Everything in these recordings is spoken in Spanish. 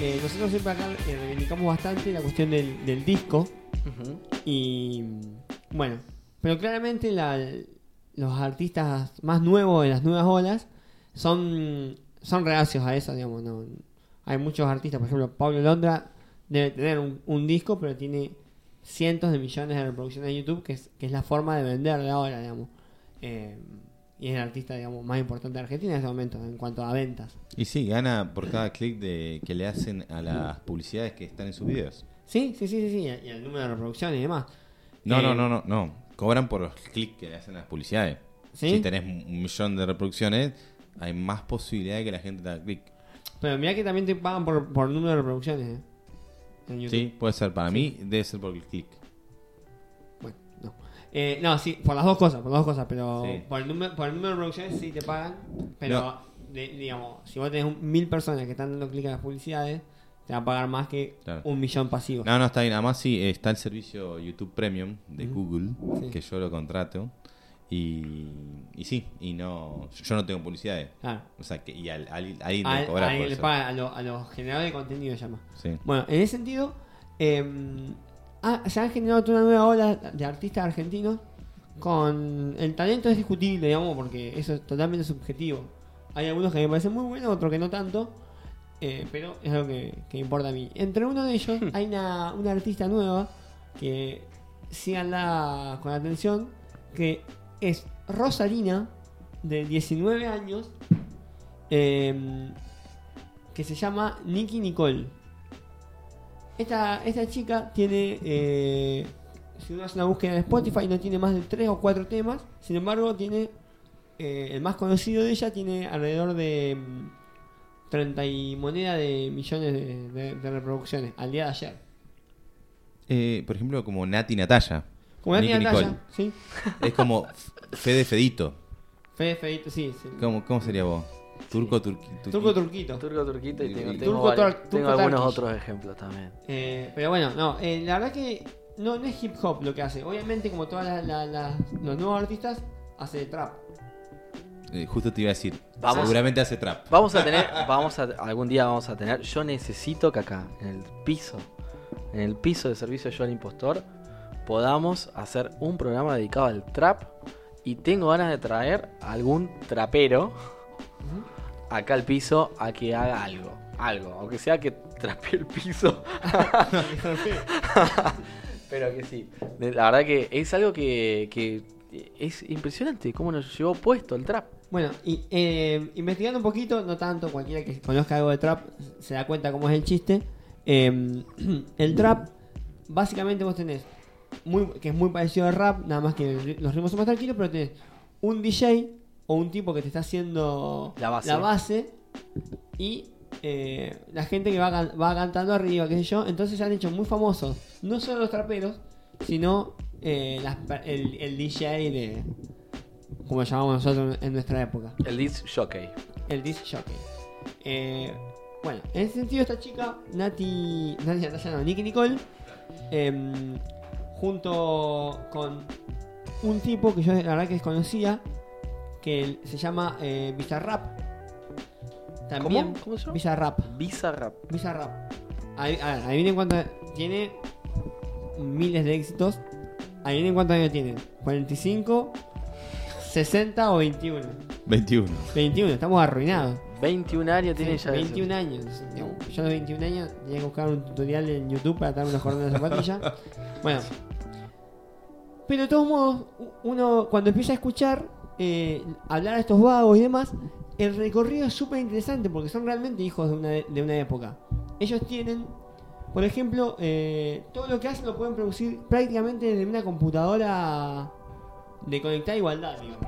Eh, nosotros siempre acá eh, reivindicamos bastante la cuestión del, del disco y bueno, pero claramente la- los artistas más nuevos de las nuevas olas son, son reacios a eso, digamos. No, hay muchos artistas, por ejemplo, Pablo Londra debe tener un, un disco, pero tiene cientos de millones de reproducciones en YouTube, que es, que es la forma de vender de ahora, digamos. Eh, y es el artista, digamos, más importante de Argentina en este momento en cuanto a ventas. Y sí, gana por cada clic de que le hacen a las publicidades que están en sus videos. Sí, sí, sí, sí, sí, y el número de reproducciones y demás. No, Eh, no, no, no, no. Cobran por los clics que le hacen a las publicidades. ¿Sí? Si tenés un millón de reproducciones, hay más posibilidad de que la gente te haga clic. Pero mira que también te pagan por, por número de reproducciones, ¿eh? En YouTube. Sí, puede ser. Para mí, debe ser por el clic. Eh, no, sí, por las dos cosas, por las dos cosas, pero Sí. por, el número, por el número de reproducciones sí te pagan, pero No. de- digamos, si vos tenés un- mil personas que están dando clic a las publicidades, te va a pagar más que Claro. un millón pasivo. No, no, está bien. Además, sí, está el servicio YouTube Premium de. Google, Sí. que yo lo contrato. Y, y sí, y no yo no tengo publicidades. Claro. O sea, que y al, al, alguien A, le cobra a- por le eso. a, lo- a los generadores de contenido llama. Sí. Bueno, en ese sentido, eh, ah, se han generado toda una nueva ola de artistas argentinos con el talento es discutible, digamos, porque eso es totalmente subjetivo. Hay algunos que me parecen muy buenos, otros que no tanto, eh, pero es algo que, que importa a mí. Entre uno de ellos hay una, una artista nueva que síganla con atención, que es Rosalina, de 19 años, eh, que se llama Nicky Nicole. Esta, esta chica tiene, eh, si uno hace una búsqueda en Spotify, no tiene más de 3 o 4 temas. Sin embargo, tiene eh, el más conocido de ella tiene alrededor de mm, 30 y moneda de millones de, de- de reproducciones al día de ayer. Eh, por ejemplo, como Nati Natalia. Como tiene Natalia. ¿sí? Es como Fede Fedito. Fede, Feito, sí, sí. ¿Cómo, cómo sería vos? Turco, turqui, turqui- Turco Turquito. Turco Turquito y tengo, Turco tengo, varios- Turco tengo algunos otros ejemplos también. Eh, pero bueno, no, eh, la verdad que no, no es hip hop lo que hace. Obviamente, como todos los nuevos artistas, hace trap. Eh, justo te iba a decir. Vamos. Seguramente hace trap. Vamos a tener, vamos a, algún día vamos a tener, yo necesito que acá, en el piso, en el piso de servicio Yo al Impostor, podamos hacer un programa dedicado al trap y tengo ganas de traer a algún trapero acá al piso a que haga algo, algo, aunque sea que trapee el piso, pero que sí. La verdad que es algo que, que es impresionante cómo nos llevó puesto el trap. Bueno, y eh, investigando un poquito, no tanto, cualquiera que conozca algo de trap se da cuenta cómo es el chiste. Eh, el trap, básicamente vos tenés, muy, que es muy parecido al rap, nada más que los ritmos son más tranquilos, pero tenés un DJ o un tipo que te está haciendo La base. base y eh, la gente que va, can- va cantando arriba, qué sé yo. Entonces se han hecho muy famosos, no solo los traperos, sino eh, las el, el DJ de, como llamamos nosotros en nuestra época, El disc jockey. el disc jockey. Eh, bueno, en ese sentido esta chica, Nati, Nati Natalia, no, Nicky Nicole, em, junto con un tipo que yo la verdad que desconocía, que se llama eh, Bizarrap. También, ¿Cómo? ¿Cómo se llama? Bizarrap. Bizarrap. Bizarrap. Ahí- A ver, adivinen cuánto tiene miles de éxitos. Adivinen cuántos años tiene. 45, 60 o 21. 21. 21, estamos arruinados. 21 años tiene Sí, ya. 21 años. Digamos, Yo a los 21 años tenía que buscar un tutorial en YouTube para darme unos cordones de zapatilla. bueno. Pero de todos modos, uno cuando empieza a escuchar eh, hablar a estos vagos y demás, el recorrido es súper interesante porque son realmente hijos de una, de una época. Ellos tienen, por ejemplo, eh, todo lo que hacen lo pueden producir prácticamente desde una computadora de conectada igualdad, digamos.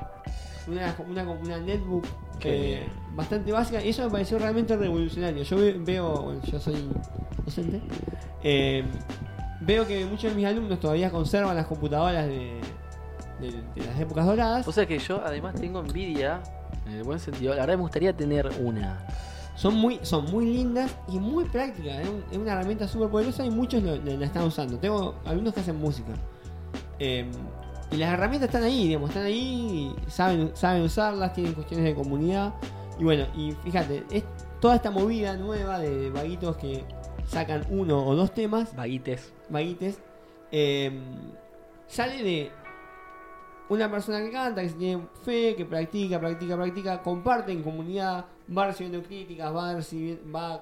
Una, una, una netbook eh, bastante básica y eso me pareció realmente revolucionario. Yo ve- veo, bueno, yo soy docente, eh, veo que muchos de mis alumnos todavía conservan las computadoras de, de- de las épocas doradas. O sea que yo además tengo envidia, en el buen sentido. La verdad me gustaría tener una. Son muy, son muy lindas y muy prácticas. Es, un- es una herramienta súper poderosa y muchos lo- la, la están usando. Tengo alumnos que hacen música. Eh, y las herramientas están ahí, digamos, están ahí, y saben, saben usarlas, tienen cuestiones de comunidad. Y bueno, y fíjate, es toda esta movida nueva de vaguitos que sacan uno o dos temas, Vaguites. vaguites, eh, sale de una persona que canta, que se tiene fe, que practica, practica, practica, comparte en comunidad, va recibiendo críticas, va, recibi- va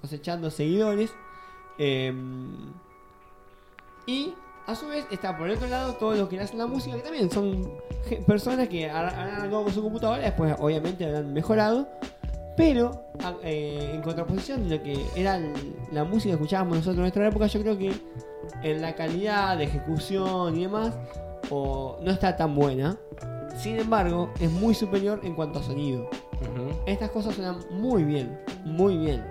cosechando seguidores. eh, y a su vez está por el otro lado todos los que hacen la música, que también son personas que habrán arrancado con su computadora, después obviamente habrán mejorado. Pero eh, en contraposición de lo que era la música que escuchábamos nosotros en nuestra época, yo creo que en la calidad de ejecución y demás o no está tan buena. Sin embargo, es muy superior en cuanto a sonido. Estas cosas suenan muy bien, muy bien.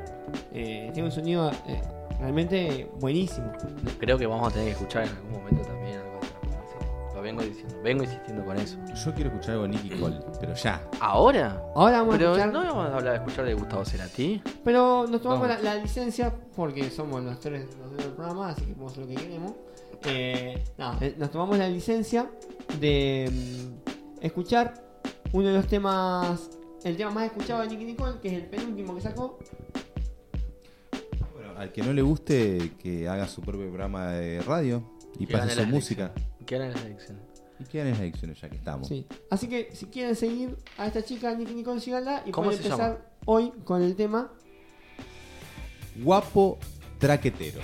Eh, tiene un sonido eh, realmente buenísimo. Creo que vamos a tener que escuchar en algún momento también algo de. Lo vengo diciendo, vengo insistiendo con eso. Yo quiero escuchar algo de Nicky Cole, pero ya. ¿Ahora? Ahora vamos Pero a escuchar, no vamos a hablar de escuchar de Gustavo Cerati. pero nos tomamos la licencia porque somos los tres los del programa, así que podemos hacer lo que queremos. Eh, no, eh, nos tomamos la licencia de mm, escuchar uno de los temas, el tema más escuchado de Nicky Nicole, que es el penúltimo que sacó, Bueno, al que no le guste, que haga su propio programa de radio y Que pase su música. ¿Qué eran las elecciones? Y quedan en las elecciones ya que estamos. Sí. Así que si quieren seguir a esta chica, Nicky Nicole, síganla y ¿Cómo pueden empezar hoy con el tema Guapo traquetero.